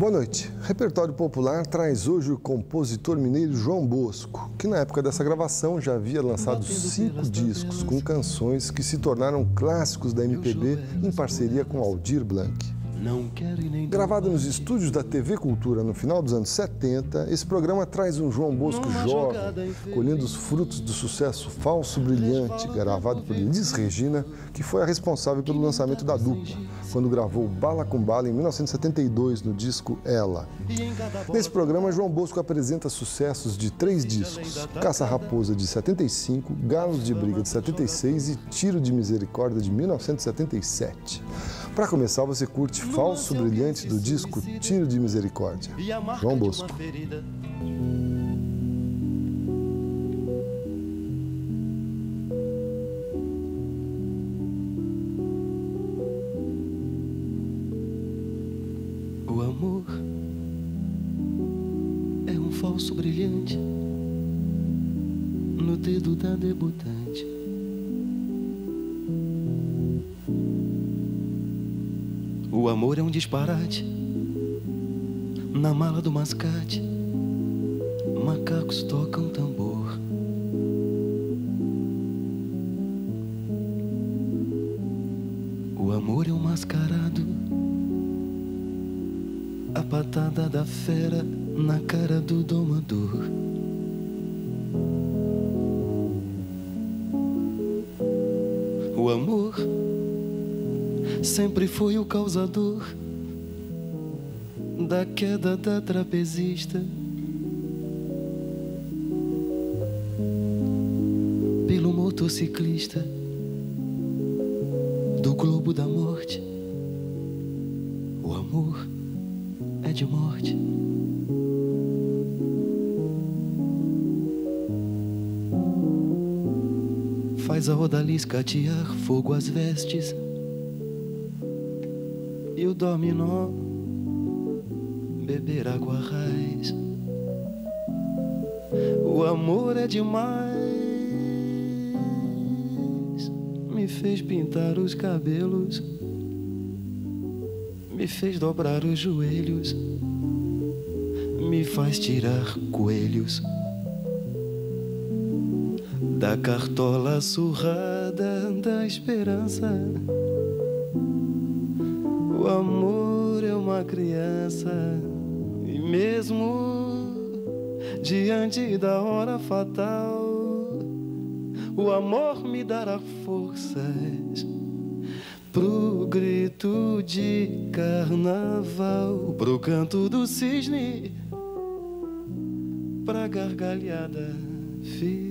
Boa noite. Repertório Popular traz hoje o compositor mineiro João Bosco, que na época dessa gravação já havia lançado cinco discos com canções que se tornaram clássicos da MPB em parceria com Aldir Blanc. Gravado nos estúdios da TV Cultura no final dos anos 70, esse programa traz um João Bosco jovem, colhendo os frutos do sucesso Falso Brilhante, gravado por Liz Regina, que foi a responsável pelo lançamento da dupla, quando gravou Bala com Bala em 1972 no disco Ela. Nesse programa, João Bosco apresenta sucessos de três discos: Caça Raposa de 75, Galos de Briga de 76 e Tiro de Misericórdia de 1977. Para começar, você curte Falso Brilhante do disco Tiro de Misericórdia. João Bosco. O amor é um falso brilhante no dedo da debutante. O amor é um disparate na mala do mascate. Macacos tocam tambor. O amor é um mascarado. A patada da fera na cara do domador. O amor sempre foi o causador da queda da trapezista. Pelo motociclista do globo da morte. O amor é de morte. Faz a odalisca atear fogo às vestes e o dominó beber água raiz. O amor é demais, me fez pintar os cabelos, me fez dobrar os joelhos, me faz tirar coelhos da cartola surrada da esperança. Criança e mesmo diante da hora fatal, o amor me dará forças pro grito de carnaval, pro canto do cisne, pra gargalhada final.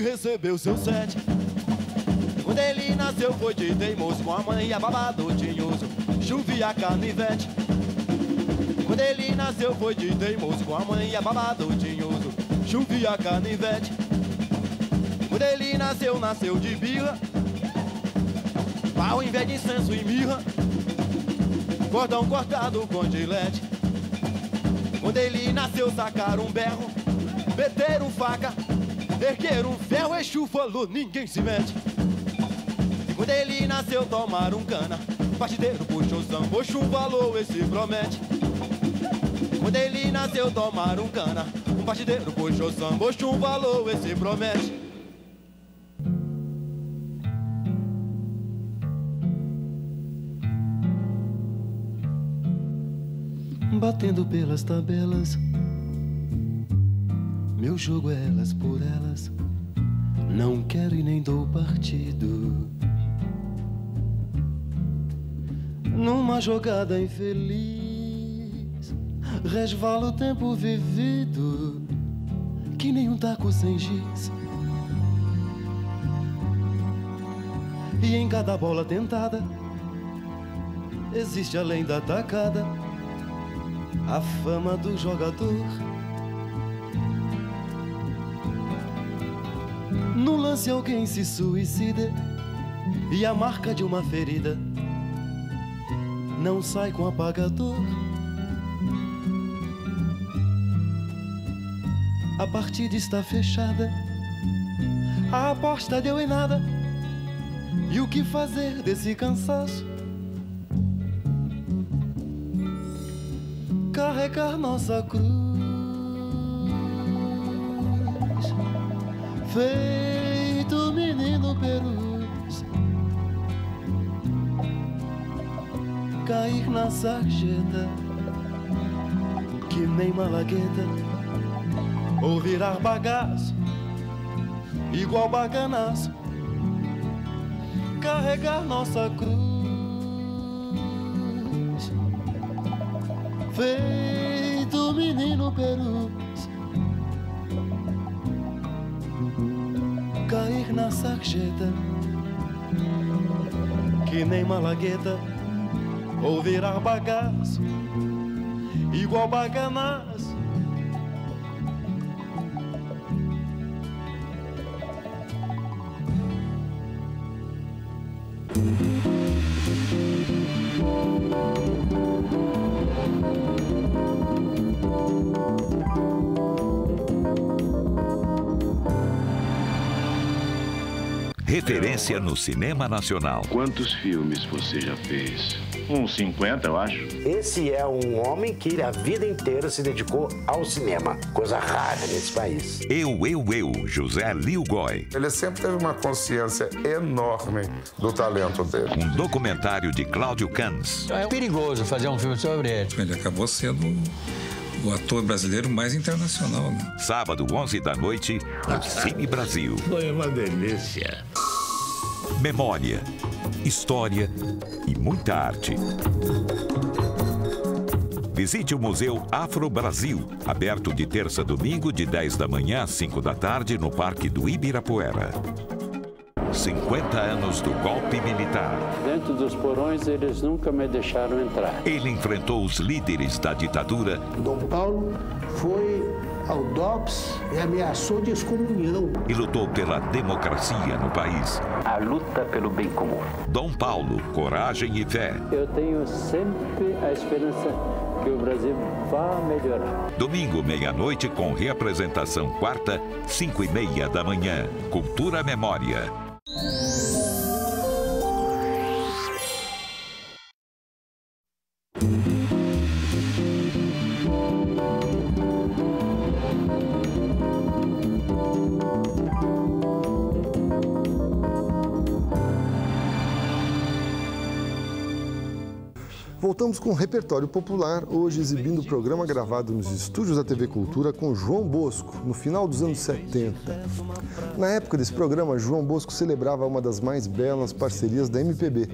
Recebeu seu sete Quando ele nasceu foi de teimoso Com a mãe babado tinhoso Chovia canivete Quando ele nasceu foi de teimoso Com a mãe babado tinhoso chovia canivete. Quando ele nasceu, nasceu de birra. Pau em vez de incenso e mirra. Cordão cortado com gilete. Quando ele nasceu, sacaram um berro. Meteram faca. Ergueram um ferro, Exu falou, ninguém se mete. E quando ele nasceu, tomaram cana. Partideiro puxou samba, Oxum falou, esse promete. Quando ele nasceu, tomaram cana. Um partideiro puxou samba, Oxum falou, esse promete. Batendo pelas tabelas, meu jogo é elas por elas. Não quero e nem dou partido. Numa jogada infeliz, resvala o tempo vivido, que nem um taco sem giz. E em cada bola tentada, existe além da tacada a fama do jogador. No lance alguém se suicida e a marca de uma ferida não sai com apagador. A partida está fechada, a aposta deu em nada. E o que fazer desse cansaço? Carregar nossa cruz, feito perus, cair na sarjeta, que nem malagueta, ou virar bagaço, igual baganaço, carregar nossa cruz. feito menino perus cair na sarjeta que nem malagueta ou virar bagaço igual baganaço Referência no cinema nacional. Quantos filmes você já fez? Uns 50, eu acho. Esse é um homem que a vida inteira se dedicou ao cinema. Coisa rara nesse país. Eu, eu, eu, José Lil Goy. Ele sempre teve uma consciência enorme do talento dele. Um documentário de Cláudio Cans. É perigoso fazer um filme sobre ele. Ele acabou sendo o ator brasileiro mais internacional. Né? Sábado, 11 da noite, no Cine Brasil. Foi uma delícia. Memória, história e muita arte. Visite o Museu Afro Brasil, aberto de terça a domingo, de 10 da manhã às 5 da tarde, no Parque do Ibirapuera. 50 anos do golpe militar. Dentro dos porões, eles nunca me deixaram entrar. Ele enfrentou os líderes da ditadura. Dom Paulo foi ao DOPS e ameaçou de excomunhão. E lutou pela democracia no país. A luta pelo bem comum. Dom Paulo, coragem e fé. Eu tenho sempre a esperança que o Brasil vá melhorar. Domingo, meia-noite, com reapresentação quarta, cinco e meia da manhã. Cultura Memória. Thank you. Voltamos com o repertório popular, hoje exibindo o programa gravado nos estúdios da TV Cultura com João Bosco, no final dos anos 70. Na época desse programa, João Bosco celebrava uma das mais belas parcerias da MPB.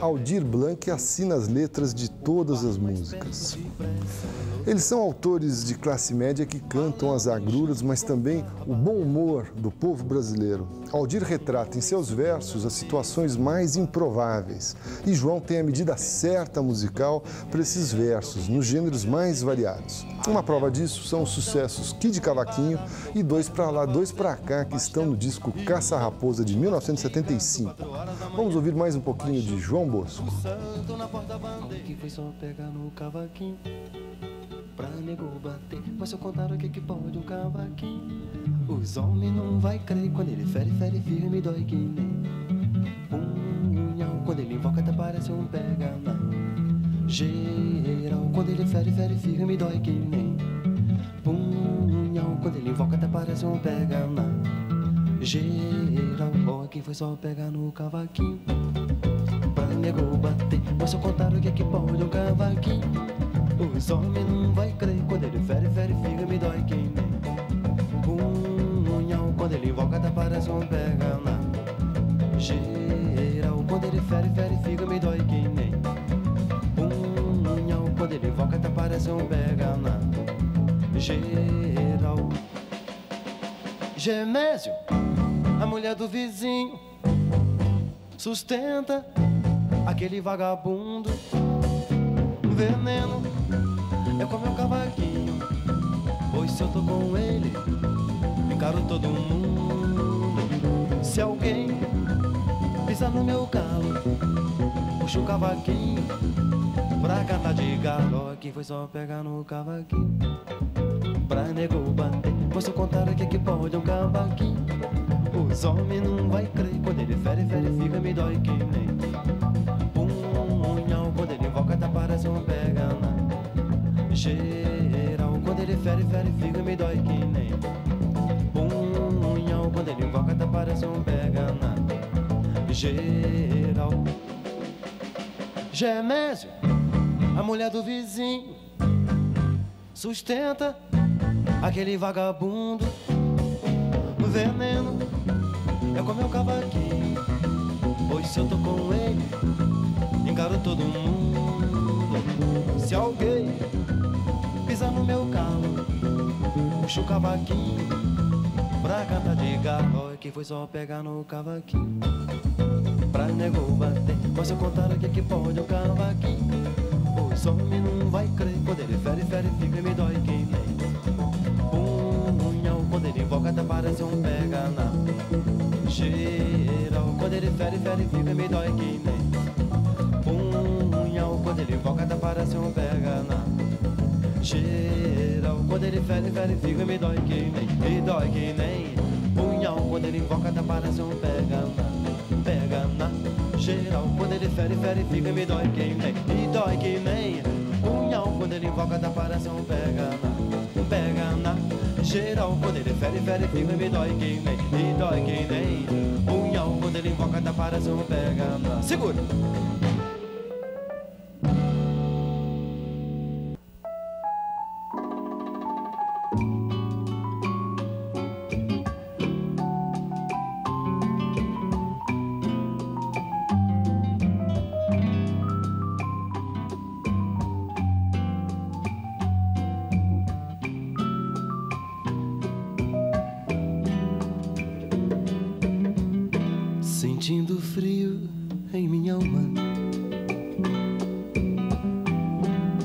Aldir Blanc assina as letras de todas as músicas. Eles são autores de classe média que cantam as agruras, mas também o bom humor do povo brasileiro. Aldir retrata em seus versos as situações mais improváveis e João tem a medida certa musical para esses versos, nos gêneros mais variados. Uma prova disso são os sucessos Kid Cavaquinho e Dois Pra Lá, Dois Pra Cá, que estão no disco Caça Raposa de 1975. Vamos ouvir mais um pouquinho de João Bosco. Foi só pegar no cavaquinho pra nego bater. Mas se eu contar o que que pode um cavaquinho, os homens não vai crer quando ele fere, fere firme, dói que nem. Quando ele invoca até parece um pega geral. Quando ele fere, fere firme, dói que nem punhal. Quando ele invoca até parece um pega na geral. Ó, que foi só pegar no cavaquinho pra nego bater. Mas eu contar o que que pode um cavaquinho, os homens não vai crer quando ele fere, fere firme, dói que nem punhal. Quando ele invoca até parece um pega na geral. Quando ele fere, fere um pega na geral. Gemésio, a mulher do vizinho, sustenta aquele vagabundo. Veneno é como meu cavaquinho, pois se eu tô com ele, encaro todo mundo. Se alguém pisa no meu calo, puxa o cavaquinho pra cantar de galo. Que foi só pegar no cavaquinho pra nego bater. Posso contar o que que pode um cavaquinho. Os homens não vai crer quando ele fere, fere, fica, me dói que nem punhal. Quando ele invoca, até parece um pega na geral. Quando ele fere, fere, fica, me dói que nem punhal. Quando ele invoca, até parece um pega na geral. Gemésio, a mulher do vizinho, sustenta aquele vagabundo. Veneno é como meu cavaquinho, pois se eu tô com ele, encaro todo mundo. Se alguém pisar no meu calo, puxa o cavaquinho pra cantar de galo. Que foi só pegar no cavaquinho pra nego bater. Posso contar o que que pode o cavaquinho. Ele fica me dói que nem punhal. Quando ele invoca até parece um pega na geral. Quando ele fere, fere, fica me dói que nem, me dói que nem punhal. Quando ele invoca até parece um pega na, pega na geral. Quando ele fere, fere, fica me dói que nem, me dói que nem punhal. Quando ele invoca até parece um pega na, pega na geral. Quando ele fere, fere, fica me dói que nem, me dói que nem punhal. Quando ele invoca até parece um pega. Segura.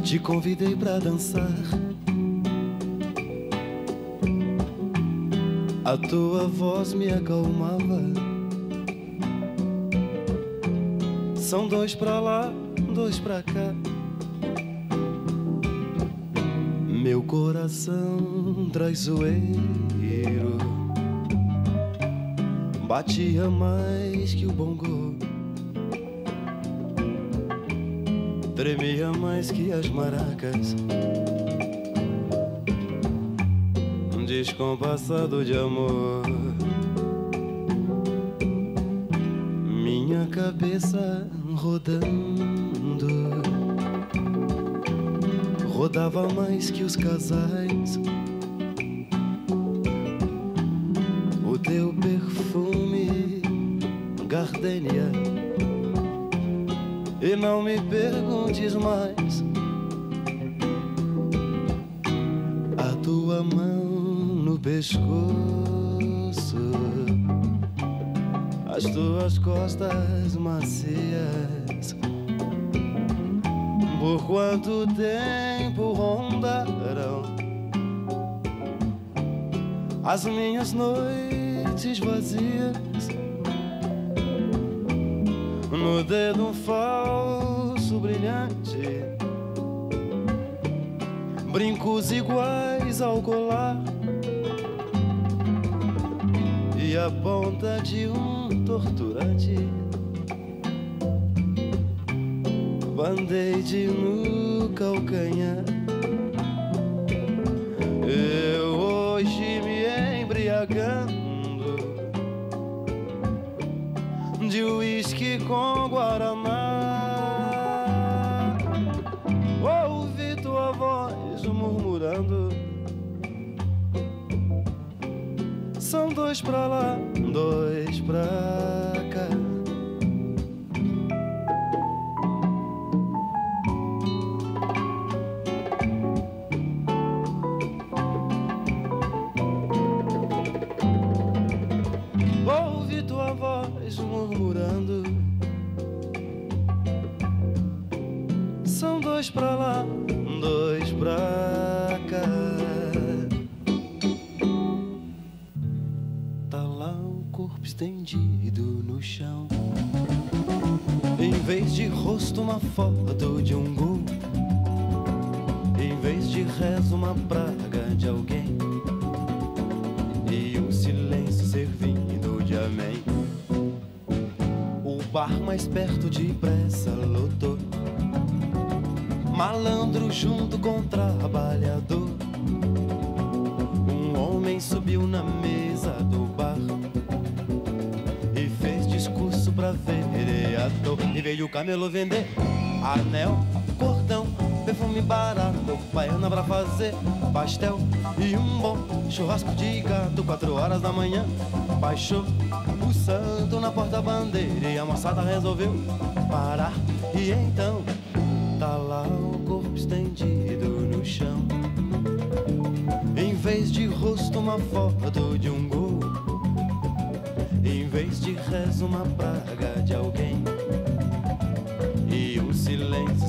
Te convidei pra dançar. A tua voz me acalmava. São dois pra lá, dois pra cá. Meu coração traiçoeiro batia mais que o bongo, tremia mais que as maracas. Um descompassado de amor, minha cabeça rodando, rodava mais que os casais. Mais. A tua mão no pescoço, as tuas costas macias, Por quanto tempo rondarão as minhas noites vazias? No dedo um brilhante, brincos iguais ao colar e a ponta de um torturante. Band-aid no calcanhar. Eu hoje me embriagando de uísque com dois pra lá, dois pra cá. Estendido no chão. Em vez de rosto, uma foto de um gol. Em vez de rezo, uma praga de alguém. E um silêncio servindo de amém. O bar mais perto depressa lotou. Malandro junto com trabalhador. Um homem subiu na mesa o camelo vender anel, cordão, perfume barato, baiana pra fazer pastel e um bom churrasco de gato. Quatro horas da manhã, baixou o santo na porta-bandeira e a moçada resolveu parar. E então, tá lá o corpo estendido no chão. Em vez de rosto, uma foto de um gol. Em vez de rezo, uma praga de alguém.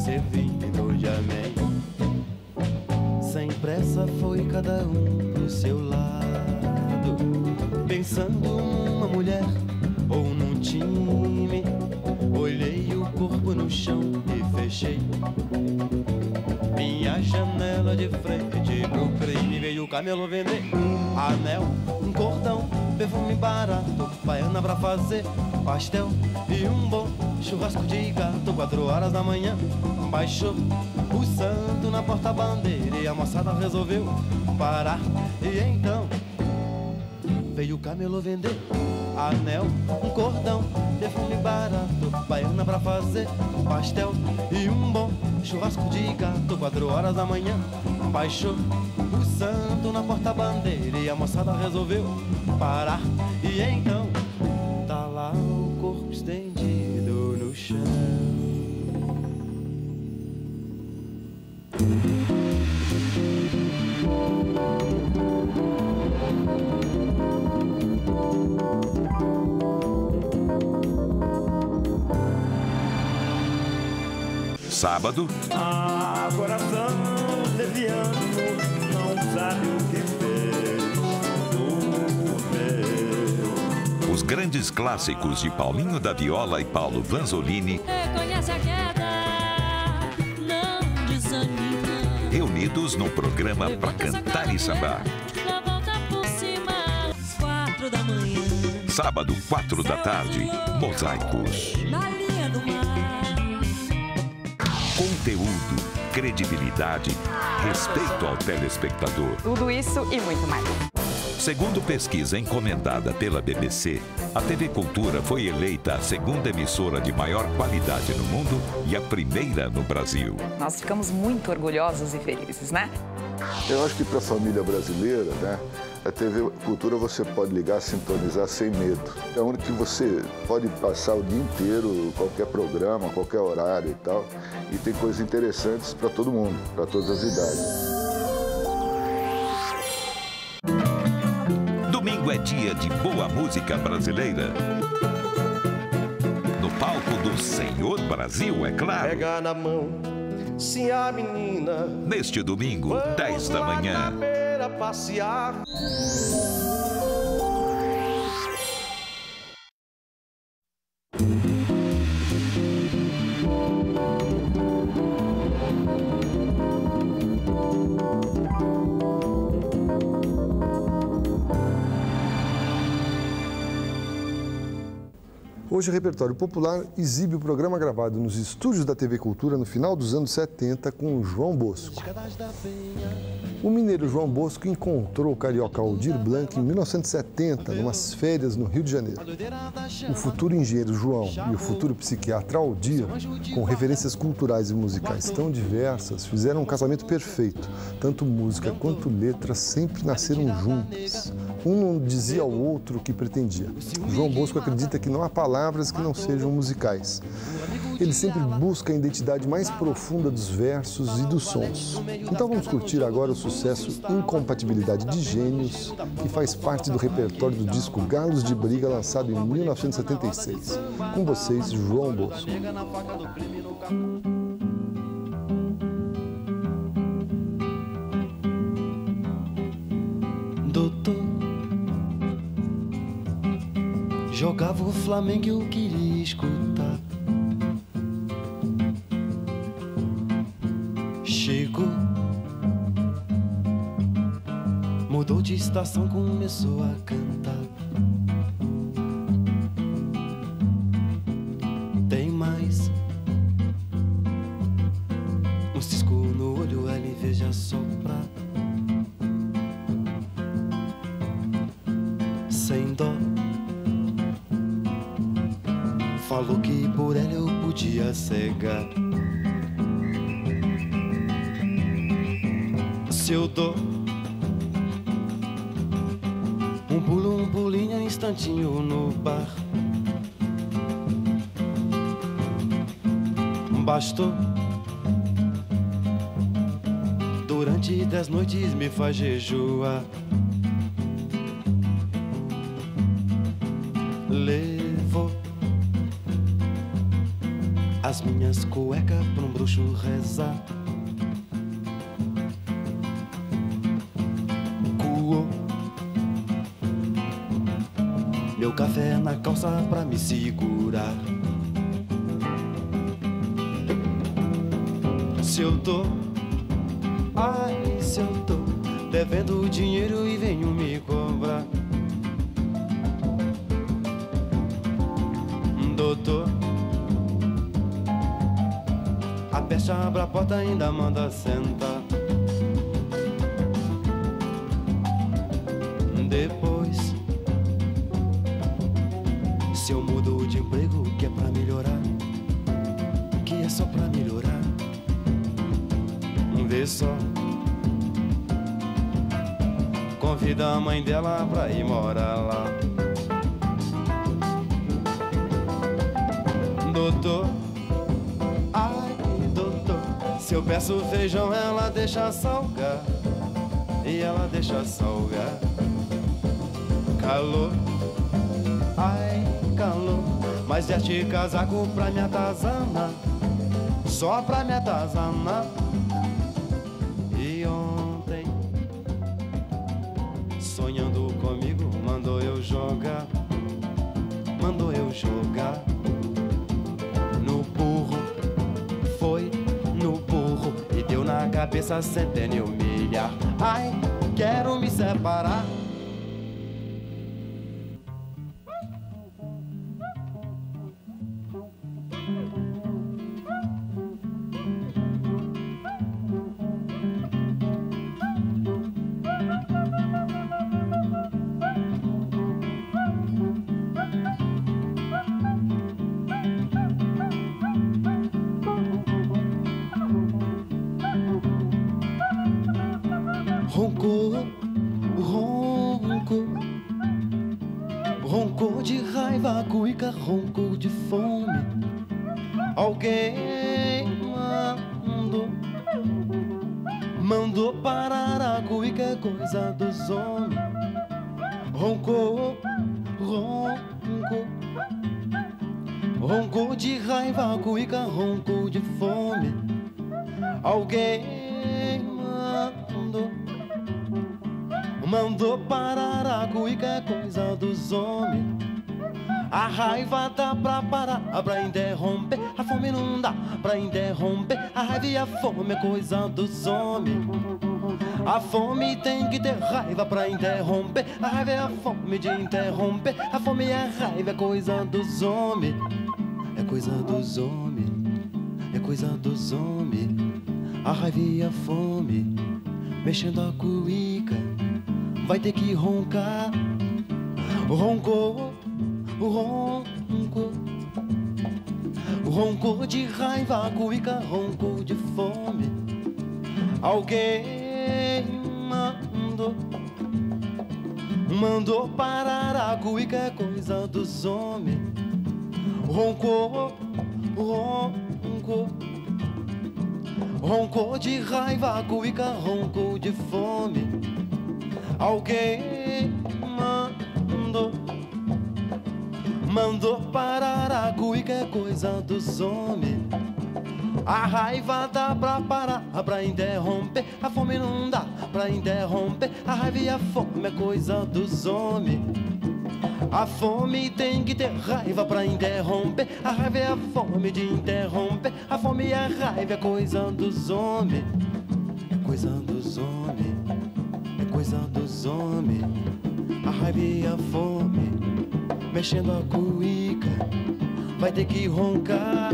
Servindo de amém. Sem pressa foi cada um pro seu lado. Pensando numa mulher ou num time. Olhei o corpo no chão e fechei. Minha janela de frente pro crime veio o camelo vender anel, um cordão, perfume barato, baiana pra fazer pastel e um bom churrasco de gato. Quatro horas da manhã baixou o santo na porta-bandeira e a moçada resolveu parar. E então veio o camelo vender anel, um cordão, perfume barato, baiana pra fazer pastel e um bom churrasco de gato. Quatro horas da manhã baixou o santo na porta-bandeira e a moçada resolveu parar. E então tá lá o corpo estendido Sábado, Ah, coração leviano não sabe o grandes clássicos de Paulinho da Viola e Paulo Vanzolini, Reconhece a queda, não desanima. reunidos num programa para cantar e sambar. Já volta por cima, às quatro da manhã. Sábado, quatro da tarde, Mosaicos. Conteúdo, credibilidade, respeito ao telespectador. Tudo isso e muito mais. Segundo pesquisa encomendada pela BBC, a TV Cultura foi eleita a segunda emissora de maior qualidade no mundo e a primeira no Brasil. Nós ficamos muito orgulhosos e felizes, né? Eu acho que para a família brasileira, né, a TV Cultura você pode ligar, sintonizar sem medo. É onde que você pode passar o dia inteiro, qualquer programa, qualquer horário e tal. E tem coisas interessantes para todo mundo, para todas as idades. Dia de boa música brasileira. No palco do Senhor Brasil, é claro. Pega na mão Se a menina. Neste domingo, 10 da manhã. Passear. Hoje, o Repertório Popular exibe o programa gravado nos estúdios da TV Cultura no final dos anos 70 com João Bosco. O mineiro João Bosco encontrou o carioca Aldir Blanc em 1970, numas férias no Rio de Janeiro. O futuro engenheiro João e o futuro psiquiatra Aldir, com referências culturais e musicais tão diversas, fizeram um casamento perfeito. Tanto música quanto letra sempre nasceram juntas. Um não dizia ao outro o que pretendia. João Bosco acredita que não há palavras que não sejam musicais. Ele sempre busca a identidade mais profunda dos versos e dos sons. Então vamos curtir agora o sucesso Incompatibilidade de Gênios, que faz parte do repertório do disco Galos de Briga, lançado em 1976. Com vocês, João Bosco. Doutor, jogava o Flamengo e eu queria escutar. Chegou, mudou de estação, começou a cantar. Faz jejuar. Levou as minhas cuecas pra um bruxo rezar. Coou meu café na calça pra me segurar. Se eu tô, ai, se eu tô devendo dinheiro e venho me cobrar. Doutor, a peste abre a porta ainda manda sentar. Mãe dela pra ir morar lá. Doutor, ai, doutor, se eu peço feijão, ela deixa salgar. E ela deixa salgar. Calor, ai, calor, mas deste casaco pra me atazanar. Só pra me atazanar. Cabeça centena e um milhar. Ai, quero me separar. A raiva e a fome é coisa dos homens. A fome tem que ter raiva pra interromper. A raiva é a fome de interromper. A fome e a raiva é coisa dos homens. É coisa dos homens. É coisa dos homens. A raiva e a fome mexendo a cuica. Vai ter que roncar. Roncou o ronco, de raiva, cuica, ronco de fome. Alguém mandou, mandou parar a cuica, é coisa dos homens. Roncou, ronco, roncou de raiva, cuica, roncou de fome. Alguém mandou Mandou parar a cuica, é coisa dos homens. A raiva dá pra parar, pra interromper. A fome não dá pra interromper. A raiva e a fome é coisa dos homens. A fome tem que ter raiva pra interromper. A raiva é a fome de interromper. A fome e a raiva é coisa dos homens. É coisa dos homens. É coisa dos homens. A raiva e a fome mexendo a cuíca, vai ter que roncar.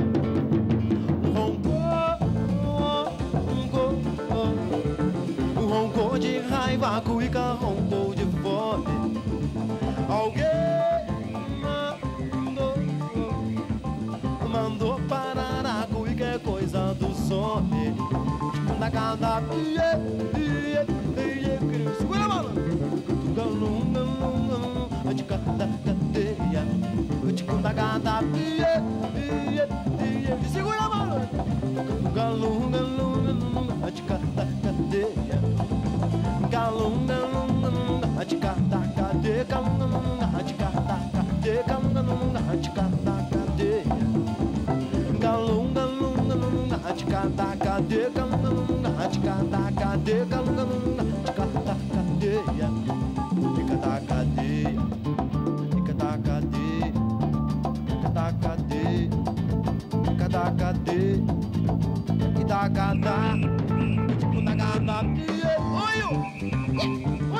Roncou, roncou, roncou de raiva, a cuíca roncou de fome. Alguém mandou, mandou parar a cuíca, é coisa dos homens. Na cada pia, pia, cadeia. Galum, de cada cadeia. Fica da cadeia, fica da cadeia, fica da cadeia, fica da cadeia, e da cada, tipo da cada, oi, oi, oi,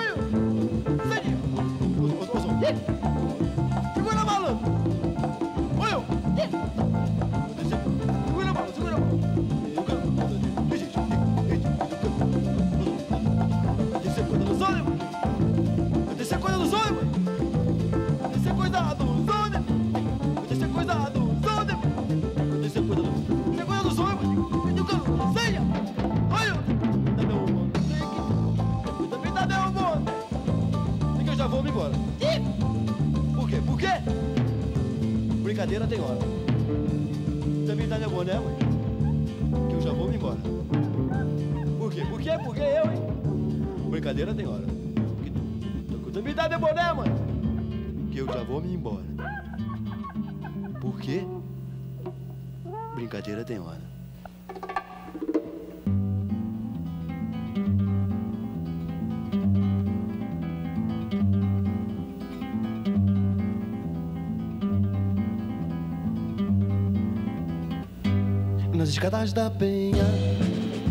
escadas da penha,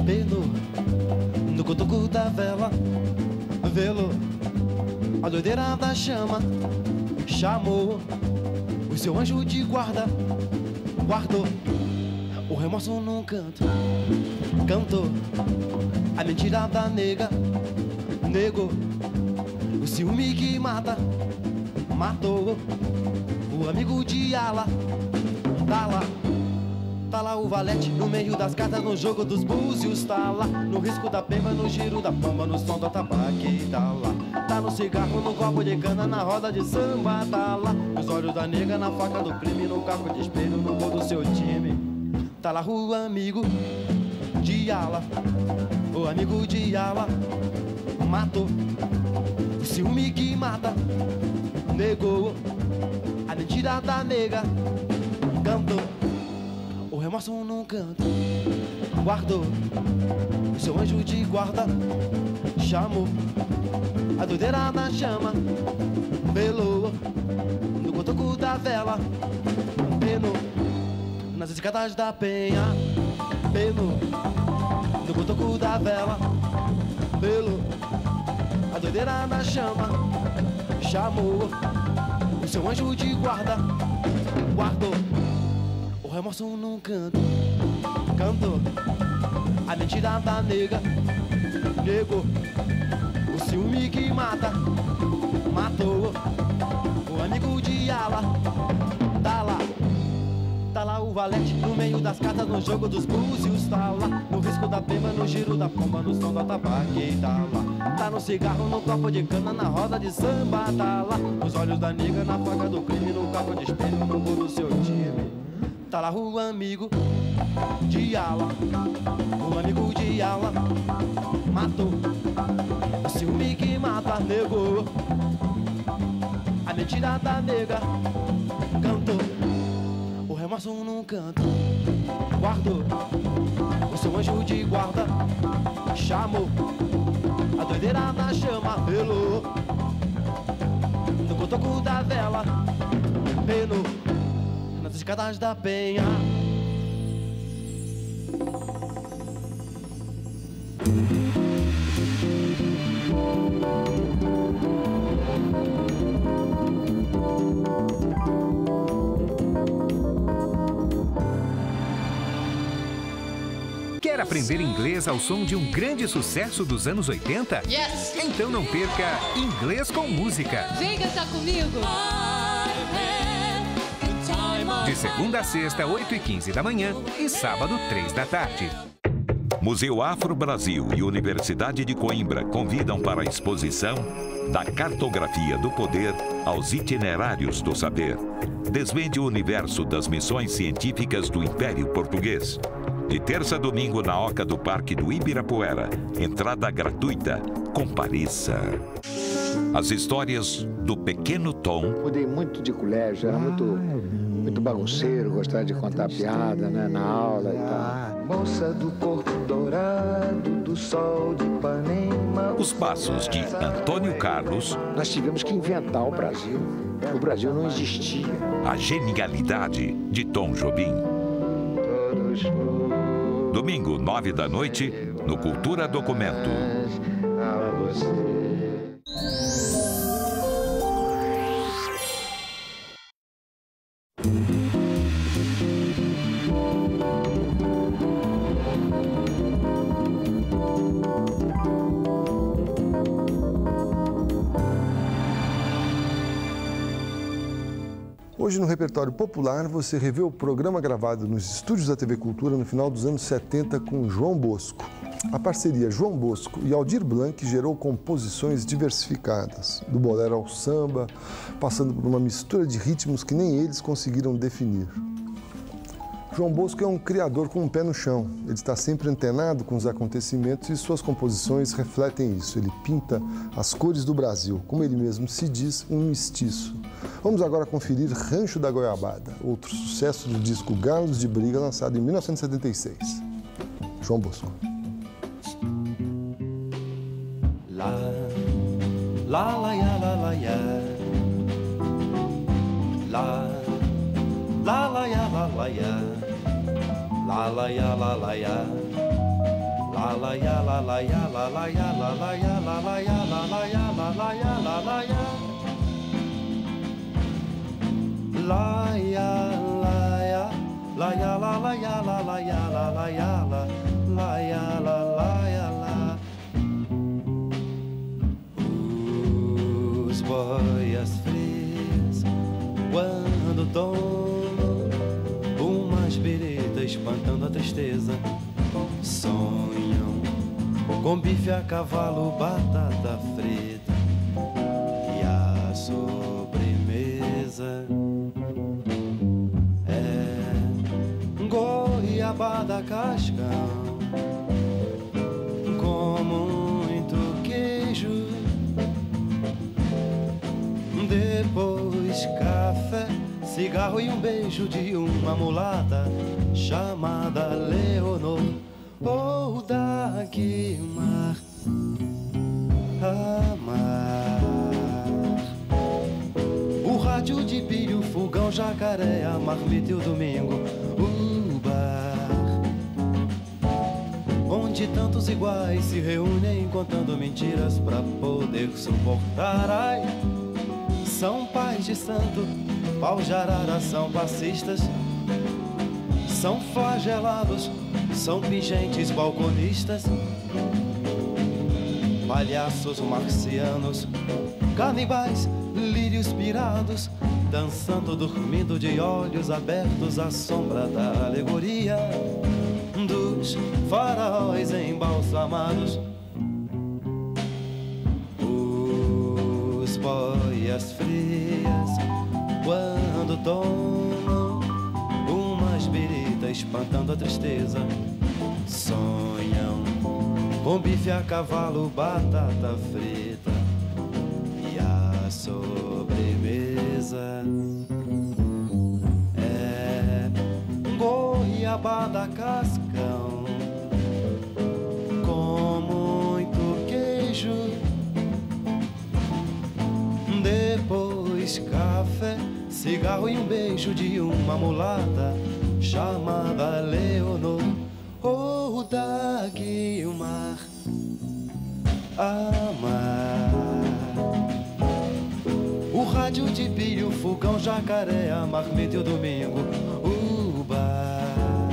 pelo no cotoco da vela, velo a doideira da chama chamou o seu anjo de guarda, guardou o remorso num canto, cantou a mentira da nega, negou o ciúme que mata, matou o amigo de ala, lá. Tá lá o valete no meio das cartas, no jogo dos búzios, tá lá. No risco da pemba, no giro da pamba, no som do atabaque, tá lá. Tá no cigarro, no copo de cana, na roda de samba, tá lá. Nos olhos da nega, na faca do crime, no carro de espelho, no gol do seu time. Tá lá o amigo de ala, o amigo de ala, matou. O ciúme que mata, negou a mentira da nega, cantou remorso num canto, guardou. O seu anjo de guarda, chamou. A doideira na chama, pelou. No cotoco da vela, penou. Nas escadas da penha, penou. No cotoco da vela, pelou. A doideira na chama, chamou. O seu anjo de guarda, guardou remorso num canto, cantou a mentira da nega, negou o ciúme que mata, matou o amigo de ala, tá lá. Tá lá o valete no meio das cartas, no jogo dos búzios, tá lá. No risco da pema, no giro da pomba, no som da tabaque, tá lá. Tá no cigarro, no copo de cana, na roda de samba, tá lá. Nos olhos da nega, na faca do crime, no carro de espelho, no gol do seu time. Tá lá o amigo de ala, o amigo de ala, matou. O ciúme que mata, negou. A mentira da nega, cantou. O remorso num canto, guardou. O seu anjo de guarda, chamou. A doideira na chama, pelou no cotoco da vela, penou escadas da penha. Quer aprender inglês ao som de um grande sucesso dos anos 80? Yes! Então não perca Inglês com Música. Vem cantar comigo! De segunda a sexta, 8 e 15 da manhã e sábado, 3 da tarde. Museu Afro Brasil e Universidade de Coimbra convidam para a exposição Da Cartografia do Poder aos Itinerários do Saber. Desvende o universo das missões científicas do Império Português. De terça a domingo na Oca do Parque do Ibirapuera. Entrada gratuita. Compareça. As histórias do Pequeno Tom. Mudei muito de colégio, era muito, muito bagunceiro, gostava de contar piada né, na aula e tal. Moça do corpo dourado do sol de Ipanema. Os passos de Antônio Carlos. Nós tivemos que inventar o Brasil. O Brasil não existia. A genialidade de Tom Jobim. Domingo, nove da noite, no Cultura Documento. Hoje no repertório popular você revê o programa gravado nos estúdios da TV Cultura no final dos anos 70 com João Bosco. A parceria João Bosco e Aldir Blanc gerou composições diversificadas, do bolero ao samba, passando por uma mistura de ritmos que nem eles conseguiram definir. João Bosco é um criador com um pé no chão. Ele está sempre antenado com os acontecimentos e suas composições refletem isso. Ele pinta as cores do Brasil, como ele mesmo se diz, um mestiço. Vamos agora conferir Rancho da Goiabada, outro sucesso do disco Galos de Briga, lançado em 1976. João Bosco. La, la, la, ya, la, la, ya. La, la, ya, la, la, ya. La, la, ya, la, la, ya. La, la, ya, la, la, ya, la, la, ya, la, la, ya, la, la, ya, la, la, ya, la, la, ya, la, la, ya. La, ya, la, ya. La, ya, la, la, ya, la, la, ya, la, la, ya, la. La, ya, la, la, ya, la. Os boias frias, quando espírita espantando a tristeza, sonham com bife a cavalo, batata frita e a sobremesa é com muito queijo. Depois café, cigarro e um beijo de uma mulata chamada Leonor. ou mar, amar. O rádio de pilho, fogão, jacaré, a marmita e o domingo, o bar. Onde tantos iguais se reúnem contando mentiras pra poder suportar. Ai, são pais de santo, pau de arara, são passistas, são flagelados, são pingentes balconistas, palhaços marcianos, canibais, lírios pirados, dançando, dormindo de olhos abertos à sombra da alegoria dos faraós embalsamados. Os boias frias, quando tomam umas biritas, espantando a tristeza, sonham com bife a cavalo, batata frita e a sobremesa. É goiabada cascão com muito queijo. Depois café, cigarro e um beijo de uma mulata chamada Leonor ou da Guilmar. Amar. O rádio de pilho, fogão, jacaré, a marmita e o domingo, o bar.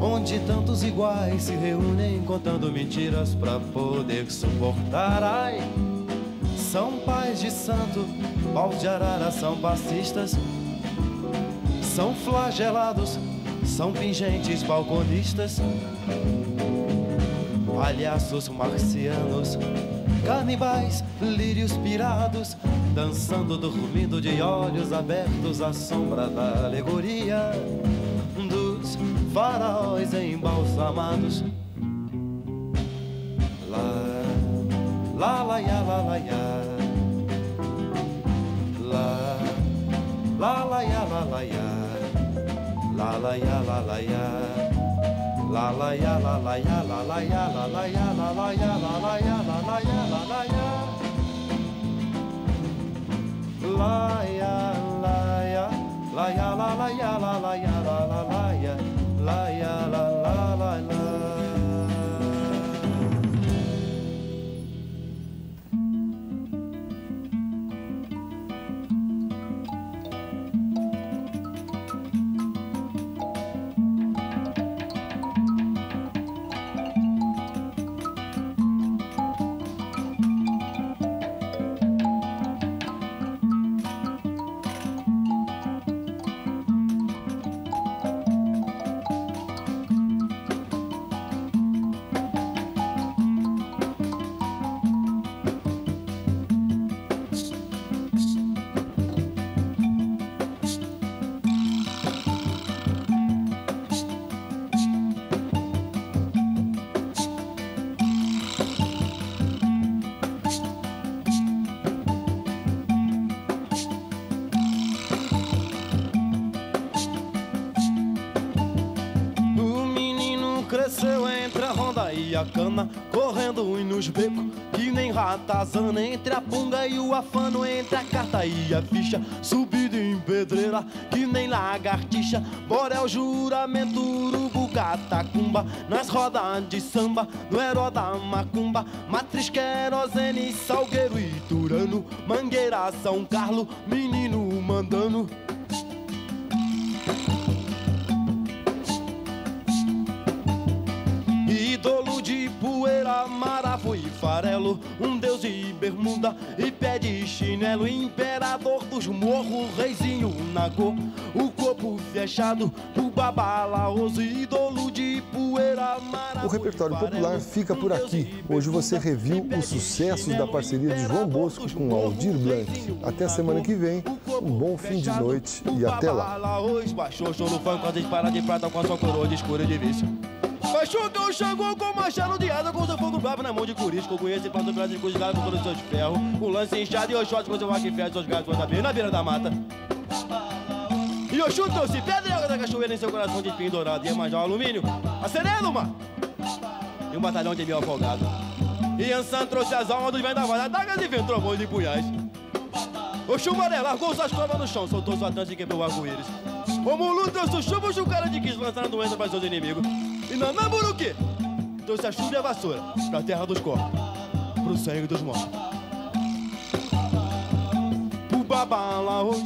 Onde tantos iguais se reúnem contando mentiras pra poder suportar. Ai, são pais de santo, pau de arara, são passistas, são flagelados, são pingentes balconistas, palhaços marcianos, canibais, lírios pirados, dançando, dormindo de olhos abertos à sombra da alegoria dos faraós embalsamados. Lá, lá, lá, ya, lá, lá, ya. Lá, lá, ya, lá, lá, ya. Lá, lá, ya, lá, lá, ya. La la ya la la ya la la ya la la ya la la ya la la ya la la ya la la ya La ya la ya la ya la la ya la la ya la la la ya la ya la la la la e a cana, correndo nos becos, que nem ratazana, entre a punga e o afano, entre a carta e a ficha, subido em pedreira, que nem lagartixa, borel, juramento, urubu, catacumba, nas rodas de samba, no herói da macumba, matriz, querosene, salgueiro e turano, mangueira, São Carlos, menino mandando. Ídolo farelo Um deus de bermuda e pé de chinelo Imperador dos morros, reizinho nagô O corpo fechado, o babalaoso Ídolo de poeira, maravo O repertório popular fica por aqui. Hoje você reviu os sucessos da parceria de João Bosco com Aldir Blanc. Até a semana que vem, um bom fim de noite e até lá. Babalaos, baixou, show no funk, as espadas de prata com a sua coroa de escura de vício Machucão chegou com machado de asa Com seu fogo bravo na mão de curisco Conhece e passa o braço de cuzigado com todos os seus ferros Com lance inchado e os shots com seu rock e ferro Seus gatos na beira, na beira da mata E Oxum trouxe pedra e água da cachoeira em seu coração de espinho dourado. E Iemanjá alumínio, acerelo, mar. E um batalhão de mil afogado. E Ansan trouxe as almas dos vendavais, adagas e vento, trovões e punhais. Oxum Maré largou suas covas no chão, soltou sua dança e quebrou o arco-íris. O Mulu trouxe o chuva, o chucara de quis lançar a doença para seus inimigos. E Nanamburuque trouxe a chuva e a vassoura pra terra dos corpos, pro sangue dos mortos. O babalaos.